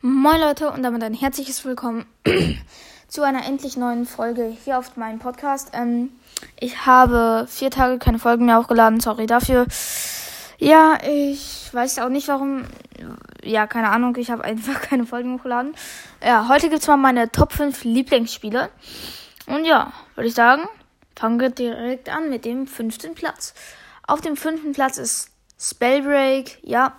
Moin Leute und damit ein herzliches Willkommen zu einer endlich neuen Folge hier auf meinem Podcast. Ähm, ich habe vier Tage keine Folgen mehr hochgeladen, sorry dafür. Ja, ich weiß auch nicht warum. Ja, keine Ahnung, ich habe einfach keine Folgen hochgeladen. Ja, heute gibt es mal meine Top 5 Lieblingsspiele. Und ja, würde ich sagen, fangen wir direkt an mit dem fünften Platz. Auf dem fünften Platz ist Spellbreak, ja.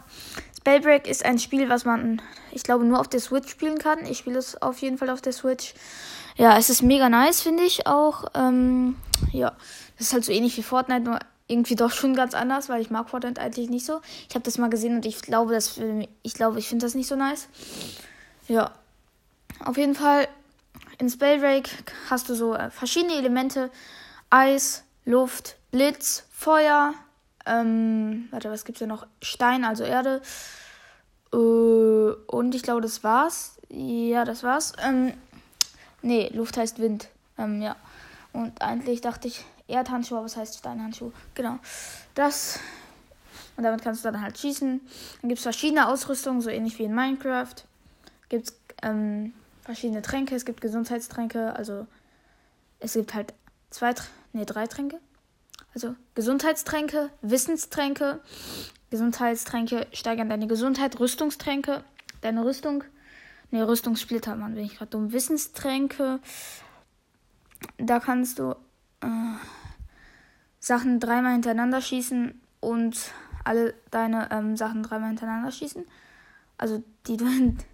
Spellbreak ist ein Spiel, was man, ich glaube, nur auf der Switch spielen kann. Ich spiele es auf jeden Fall auf der Switch. Ja, es ist mega nice, finde ich auch. Ähm, ja, das ist halt so ähnlich wie Fortnite, nur irgendwie doch schon ganz anders, weil ich mag Fortnite eigentlich nicht so. Ich habe das mal gesehen und ich glaube, das, ich glaube, ich finde das nicht so nice. Ja, auf jeden Fall in Spellbreak hast du so äh, verschiedene Elemente: Eis, Luft, Blitz, Feuer, ähm, warte, was gibt's da noch? Stein, also Erde. Äh, und ich glaube, das war's. Ja, das war's. Ähm, nee, Luft heißt Wind. Ähm, ja. Und eigentlich dachte ich Erdhandschuh, aber es heißt Steinhandschuh. Genau. Das. Und damit kannst du dann halt schießen. Dann gibt es verschiedene Ausrüstungen, so ähnlich wie in Minecraft. Gibt es ähm, verschiedene Tränke. Es gibt Gesundheitstränke. Also es gibt halt zwei, nee, drei Tränke. Also Gesundheitstränke, Wissenstränke. Gesundheitstränke steigern deine Gesundheit, Rüstungstränke, deine Rüstung. Ne, Rüstungssplitter, Mann, bin ich gerade dumm. Wissenstränke. Da kannst du äh, Sachen dreimal hintereinander schießen und alle deine ähm, Sachen dreimal hintereinander schießen. Also die,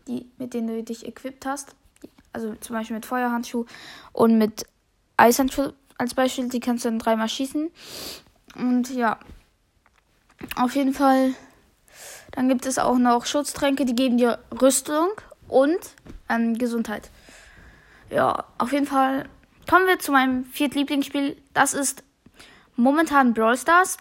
die, mit denen du dich equipped hast. Also zum Beispiel mit Feuerhandschuh und mit Eishandschuh als Beispiel, die kannst du dann dreimal schießen. Und ja, auf jeden Fall. Dann gibt es auch noch Schutztränke, die geben dir Rüstung und ähm, Gesundheit. Ja, auf jeden Fall kommen wir zu meinem viertlieblingsspiel. Das ist momentan Brawl Stars.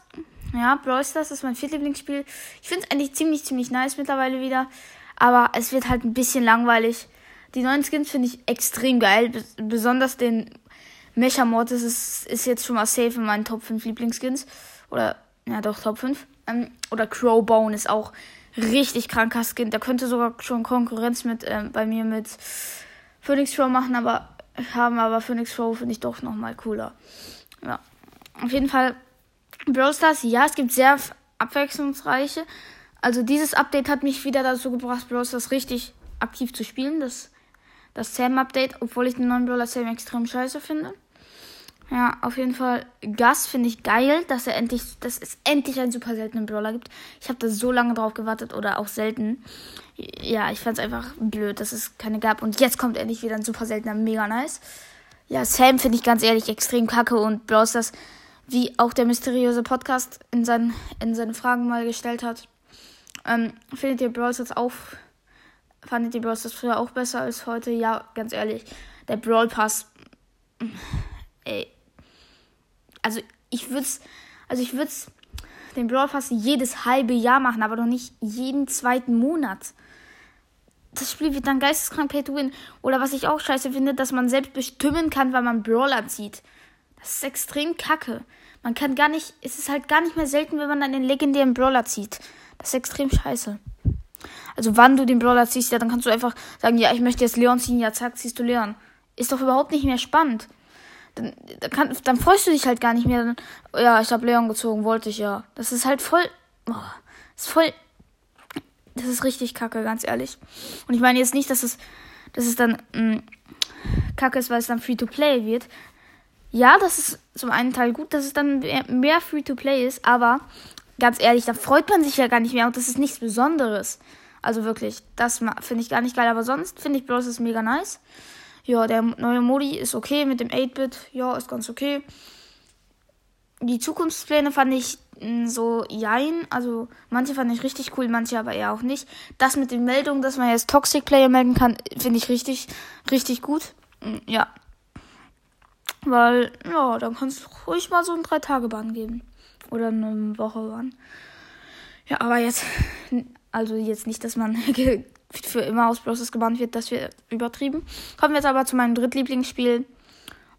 Ja, Brawl Stars ist mein viertlieblingsspiel. Ich finde es eigentlich ziemlich, ziemlich nice mittlerweile wieder. Aber es wird halt ein bisschen langweilig. Die neuen Skins finde ich extrem geil. Besonders den Mecha Mortis ist, ist jetzt schon mal safe in meinen Top 5 Lieblingsskins. Oder, ja doch, Top 5. Ähm, oder Crowbone ist auch richtig kranker Skin. Der könnte sogar schon Konkurrenz mit, ähm, bei mir mit Phoenix Crow machen, aber haben aber Phoenix Crow finde ich doch nochmal cooler. Ja. Auf jeden Fall Brawl Stars, ja, es gibt sehr abwechslungsreiche. Also dieses Update hat mich wieder dazu gebracht, Brawl Stars richtig aktiv zu spielen. Das, das Sam-Update, obwohl ich den neuen Brawler Sam extrem scheiße finde. Ja, auf jeden Fall. Gas finde ich geil, dass er endlich, dass es endlich einen super seltenen Brawler gibt. Ich habe da so lange drauf gewartet oder auch selten. Ja, ich fand es einfach blöd, dass es keine gab. Und jetzt kommt endlich wieder ein super seltener, mega nice. Ja, Sam finde ich ganz ehrlich extrem kacke und Brawl Stars, wie auch der mysteriöse Podcast in, seinen, in seine Fragen mal gestellt hat. Ähm, findet ihr Brawl Stars auch, fandet ihr Brawl Stars früher auch besser als heute? Ja, ganz ehrlich. Der Brawl Pass, ey, also ich würde es, also ich würde es den Brawl Pass jedes halbe Jahr machen, aber doch nicht jeden zweiten Monat. Das Spiel wird dann geisteskrank pay to win. Oder was ich auch scheiße finde, dass man selbst bestimmen kann, wann man Brawler zieht. Das ist extrem kacke. Man kann gar nicht, es ist halt gar nicht mehr selten, wenn man dann den legendären Brawler zieht. Das ist extrem scheiße. Also wann du den Brawler ziehst, ja, dann kannst du einfach sagen, ja, ich möchte jetzt Leon ziehen, ja, zack, ziehst du Leon. Ist doch überhaupt nicht mehr spannend dann, dann, kann, dann freust du dich halt gar nicht mehr. Dann, ja, ich habe Leon gezogen, wollte ich ja. Das ist halt voll. Oh, ist voll. Das ist richtig kacke, ganz ehrlich. Und ich meine jetzt nicht, dass es, dass es dann mh, mm, kacke ist, weil es dann Free-to-Play wird. Ja, das ist zum einen Teil gut, dass es dann mehr, Free-to-Play ist, aber ganz ehrlich, da freut man sich ja gar nicht mehr und das ist nichts Besonderes. Also wirklich, das finde ich gar nicht geil, aber sonst finde ich Bros. ist mega nice. Ja, der neue Modi ist okay mit dem 8-Bit. Ja, ist ganz okay. Die Zukunftspläne fand ich mm, so jein. Also manche fand ich richtig cool, manche aber eher auch nicht. Das mit den Meldungen, dass man jetzt Toxic Player melden kann, finde ich richtig, richtig gut. Mm, ja. Weil, ja, dann kannst du ruhig mal so einen 3-Tage-Bahn geben. Oder eine Woche-Bahn. Ja, aber jetzt, also jetzt nicht, dass man für immer aus Bros. gebannt wird, das wird übertrieben. Kommen wir jetzt aber zu meinem Drittlieblingsspiel.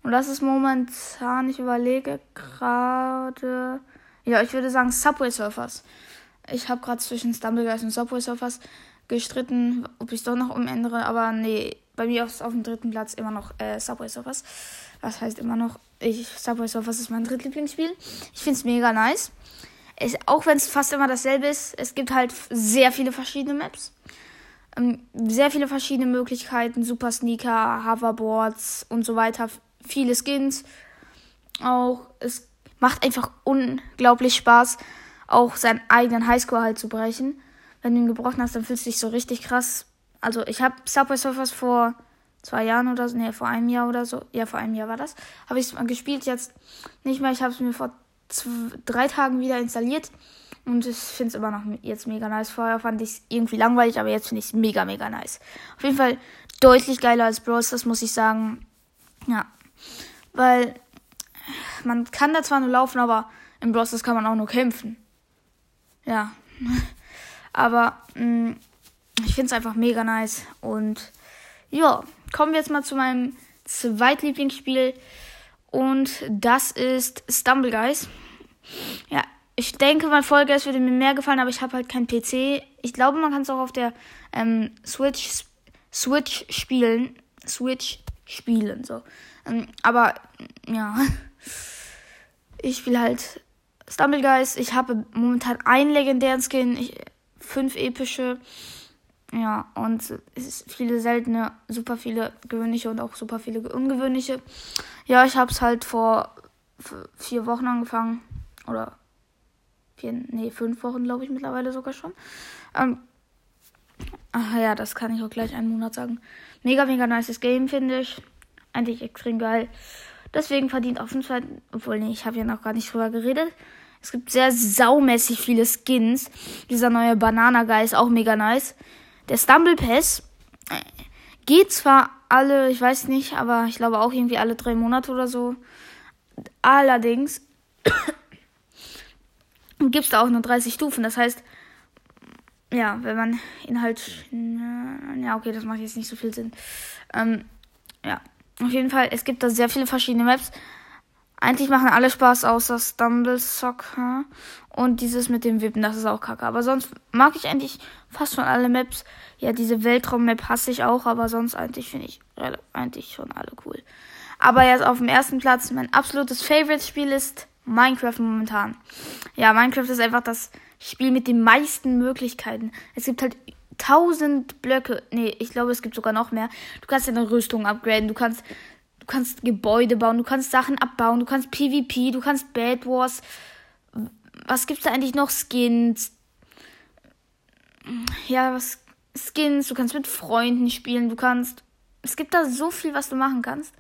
Und das ist momentan, ich überlege gerade. Ja, ich würde sagen Subway Surfers. Ich habe gerade zwischen Stumbleguys und Subway Surfers gestritten, ob ich es doch noch umändere, aber nee, bei mir ist auf dem dritten Platz immer noch äh, Subway Surfers. Was heißt immer noch? Ich, Subway Surfers ist mein drittlieblingsspiel. Ich finde es mega nice. Es, auch wenn es fast immer dasselbe ist, es gibt halt sehr viele verschiedene Maps. Ähm, sehr viele verschiedene Möglichkeiten. Super Sneaker, Hoverboards und so weiter. Viele Skins. Auch es macht einfach unglaublich Spaß, auch seinen eigenen Highscore halt zu brechen. Wenn du ihn gebrochen hast, dann fühlst du dich so richtig krass also ich habe Subway Surfers vor zwei Jahren oder so, nee, vor einem Jahr oder so, ja, vor einem Jahr war das, habe ich es mal gespielt, jetzt nicht mehr. Ich habe es mir vor drei Tagen wieder installiert und ich finde es immer noch jetzt mega nice. Vorher fand ich es irgendwie langweilig, aber jetzt finde ich es mega, mega nice. Auf jeden Fall deutlich geiler als Bros, das muss ich sagen. Ja, weil man kann da zwar nur laufen, aber im Bros kann man auch nur kämpfen. Ja, aber mh, mm, ich finde es einfach mega nice. Und ja, kommen wir jetzt mal zu meinem Zweitlieblingsspiel. Und das ist Stumble Guys. Ja, ich denke, Folge es würde mir mehr gefallen, aber ich habe halt keinen PC. Ich glaube, man kann es auch auf der ähm, Switch, Switch spielen. Switch spielen, so. Ähm, aber, ja. Ich spiele halt Stumble Guys. Ich habe momentan einen legendären Skin, ich, fünf epische. Ja, und es ist viele seltene, super viele gewöhnliche und auch super viele ungewöhnliche. Ja, ich habe es halt vor vier Wochen angefangen. Oder vier, nee, fünf Wochen, glaube ich, mittlerweile sogar schon. Ähm, ach ja, das kann ich auch gleich einen Monat sagen. Mega, mega nices Game, finde ich. Eigentlich extrem geil. Deswegen verdient auf jeden Fall, obwohl, nee, ich habe ja noch gar nicht drüber geredet. Es gibt sehr saumäßig viele Skins. Dieser neue Banana Guy ist auch mega nice. Der Stumble Pass äh, geht zwar alle, ich weiß nicht, aber ich glaube auch irgendwie alle drei Monate oder so. Allerdings gibt es da auch nur 30 Stufen. Das heißt, ja, wenn man ihn halt. Ja, okay, das macht jetzt nicht so viel Sinn. Ähm, ja, auf jeden Fall, es gibt da sehr viele verschiedene Maps. Eigentlich machen alle Spaß außer Stumble Soccer und dieses mit dem Wippen, das ist auch kacke. Aber sonst mag ich eigentlich fast schon alle Maps. Ja, diese Weltraum-Map hasse ich auch, aber sonst eigentlich finde ich eigentlich schon alle cool. Aber jetzt auf dem ersten Platz, mein absolutes Favorite-Spiel ist Minecraft momentan. Ja, Minecraft ist einfach das Spiel mit den meisten Möglichkeiten. Es gibt halt tausend Blöcke. Nee, ich glaube, es gibt sogar noch mehr. Du kannst deine Rüstung upgraden, du kannst Du kannst Gebäude bauen, du kannst Sachen abbauen, du kannst PvP, du kannst Bad Wars. Was gibt's da eigentlich noch? Skins. Ja, was Skins, du kannst mit Freunden spielen, du kannst. Es gibt da so viel, was du machen kannst.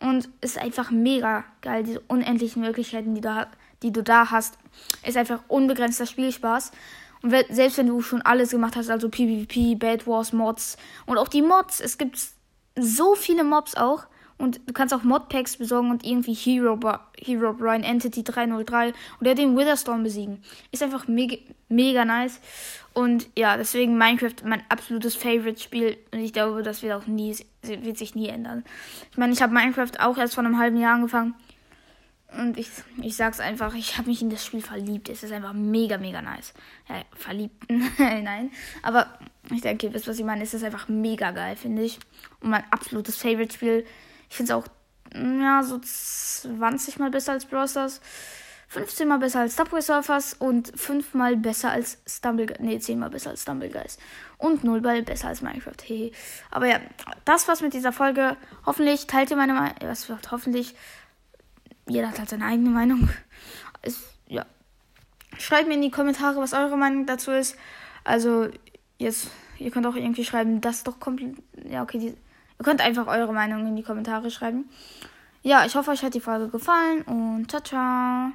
Und ist einfach mega geil, diese unendlichen Möglichkeiten, die, da, die du da hast. Ist einfach unbegrenzter Spielspaß. Und selbst wenn du schon alles gemacht hast, also PvP, Bad Wars, Mods und auch die Mods, es gibt so viele Mobs auch. Und du kannst auch Modpacks besorgen und irgendwie Hero, Hero Brian Entity 303 oder den Witherstorm besiegen. Ist einfach mega, mega nice. Und ja, deswegen Minecraft mein absolutes Favorite-Spiel. Und ich glaube, das wird auch nie, wird sich nie ändern. Ich meine, ich habe Minecraft auch erst vor einem halben Jahr angefangen. Und ich, ich sag's einfach, ich habe mich in das Spiel verliebt. Es ist einfach mega, mega nice. Ja, verliebt, nein. Aber ich denke, ihr wisst, was ich meine. Es ist einfach mega geil, finde ich. Und mein absolutes Favorite-Spiel. Ich finde es auch, ja, so 20 mal besser als Brawl Stars. 15 mal besser als Subway Surfers und 5 mal besser als Stumble Nee, 10 mal besser als Stumble Guys. Und 0 mal besser als Minecraft. Hey. Aber ja, das war's mit dieser Folge. Hoffentlich teilt ihr meine Meinung. Was wird hoffentlich. Jeder hat halt seine eigene Meinung. Ist, ja. Schreibt mir in die Kommentare, was eure Meinung dazu ist. Also, jetzt, ihr könnt auch irgendwie schreiben, das doch komplett. Ja, okay, die Ihr könnt einfach eure Meinung in die Kommentare schreiben. Ja, ich hoffe, euch hat die Folge gefallen und ciao, ciao.